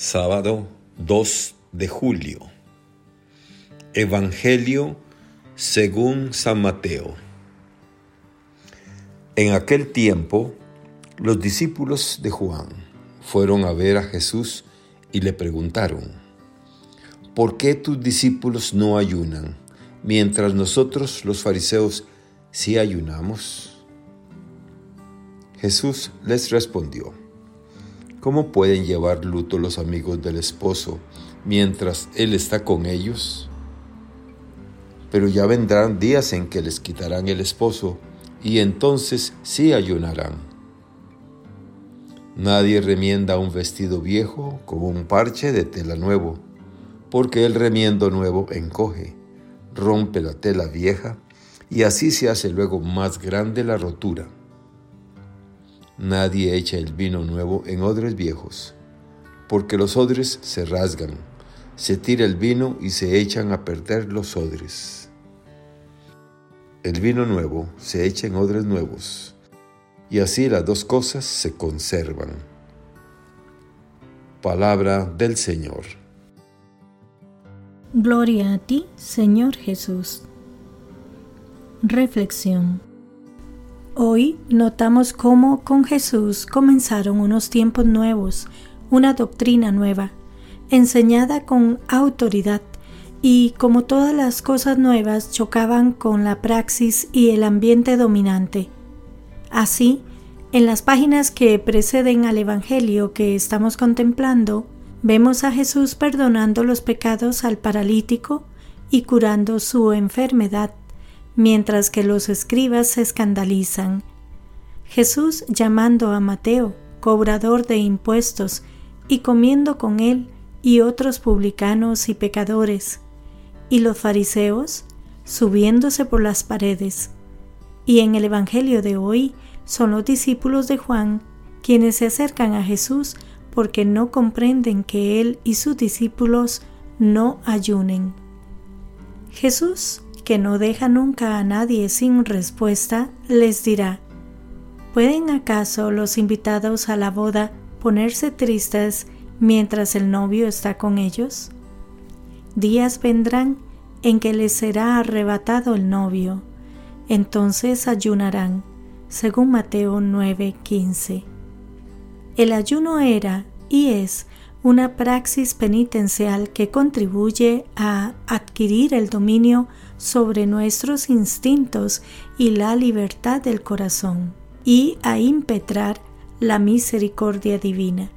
Sábado 2 de julio. Evangelio según San Mateo. En aquel tiempo, los discípulos de Juan fueron a ver a Jesús y le preguntaron, ¿por qué tus discípulos no ayunan, mientras nosotros los fariseos sí ayunamos? Jesús les respondió, ¿Cómo pueden llevar luto los amigos del esposo mientras él está con ellos? Pero ya vendrán días en que les quitarán el esposo y entonces sí ayunarán. Nadie remienda un vestido viejo con un parche de tela nuevo, porque el remiendo nuevo encoge, rompe la tela vieja y así se hace luego más grande la rotura. Nadie echa el vino nuevo en odres viejos, porque los odres se rasgan, se tira el vino y se echan a perder los odres. El vino nuevo se echa en odres nuevos, y así las dos cosas se conservan. Palabra del Señor. Gloria a ti, Señor Jesús. Reflexión. Hoy notamos cómo con Jesús comenzaron unos tiempos nuevos, una doctrina nueva, enseñada con autoridad, y como todas las cosas nuevas chocaban con la praxis y el ambiente dominante. Así, en las páginas que preceden al Evangelio que estamos contemplando, vemos a Jesús perdonando los pecados al paralítico y curando su enfermedad mientras que los escribas se escandalizan. Jesús llamando a Mateo, cobrador de impuestos, y comiendo con él y otros publicanos y pecadores, y los fariseos subiéndose por las paredes. Y en el Evangelio de hoy son los discípulos de Juan quienes se acercan a Jesús porque no comprenden que él y sus discípulos no ayunen. Jesús que no deja nunca a nadie sin respuesta, les dirá, ¿pueden acaso los invitados a la boda ponerse tristes mientras el novio está con ellos? Días vendrán en que les será arrebatado el novio, entonces ayunarán, según Mateo 9:15. El ayuno era y es una praxis penitencial que contribuye a adquirir el dominio sobre nuestros instintos y la libertad del corazón, y a impetrar la misericordia divina.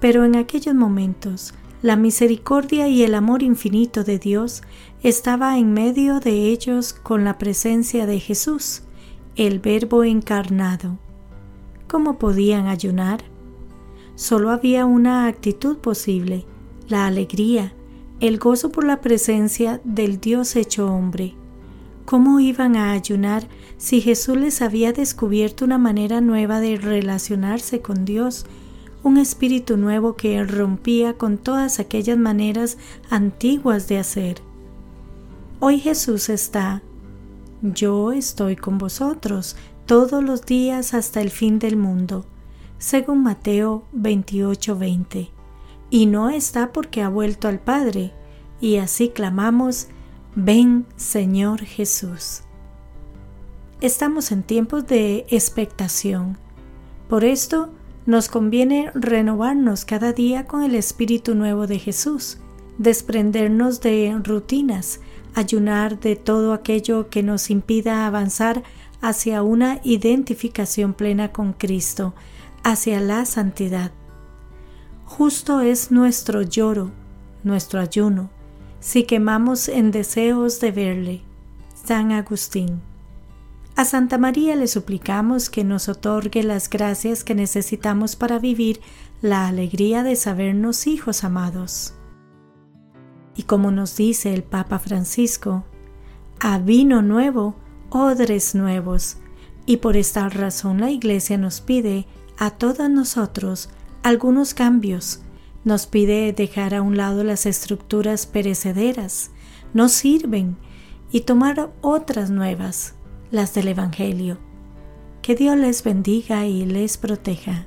Pero en aquellos momentos, la misericordia y el amor infinito de Dios estaba en medio de ellos con la presencia de Jesús, el Verbo encarnado. ¿Cómo podían ayunar? Solo había una actitud posible, la alegría, el gozo por la presencia del Dios hecho hombre. ¿Cómo iban a ayunar si Jesús les había descubierto una manera nueva de relacionarse con Dios, un espíritu nuevo que rompía con todas aquellas maneras antiguas de hacer? Hoy Jesús está, yo estoy con vosotros todos los días hasta el fin del mundo según Mateo 28:20. Y no está porque ha vuelto al Padre, y así clamamos, ven Señor Jesús. Estamos en tiempos de expectación. Por esto nos conviene renovarnos cada día con el Espíritu Nuevo de Jesús, desprendernos de rutinas, ayunar de todo aquello que nos impida avanzar hacia una identificación plena con Cristo, hacia la santidad. Justo es nuestro lloro, nuestro ayuno, si quemamos en deseos de verle. San Agustín. A Santa María le suplicamos que nos otorgue las gracias que necesitamos para vivir la alegría de sabernos hijos amados. Y como nos dice el Papa Francisco, a vino nuevo, odres nuevos, y por esta razón la Iglesia nos pide a todos nosotros algunos cambios. Nos pide dejar a un lado las estructuras perecederas, no sirven, y tomar otras nuevas, las del Evangelio. Que Dios les bendiga y les proteja.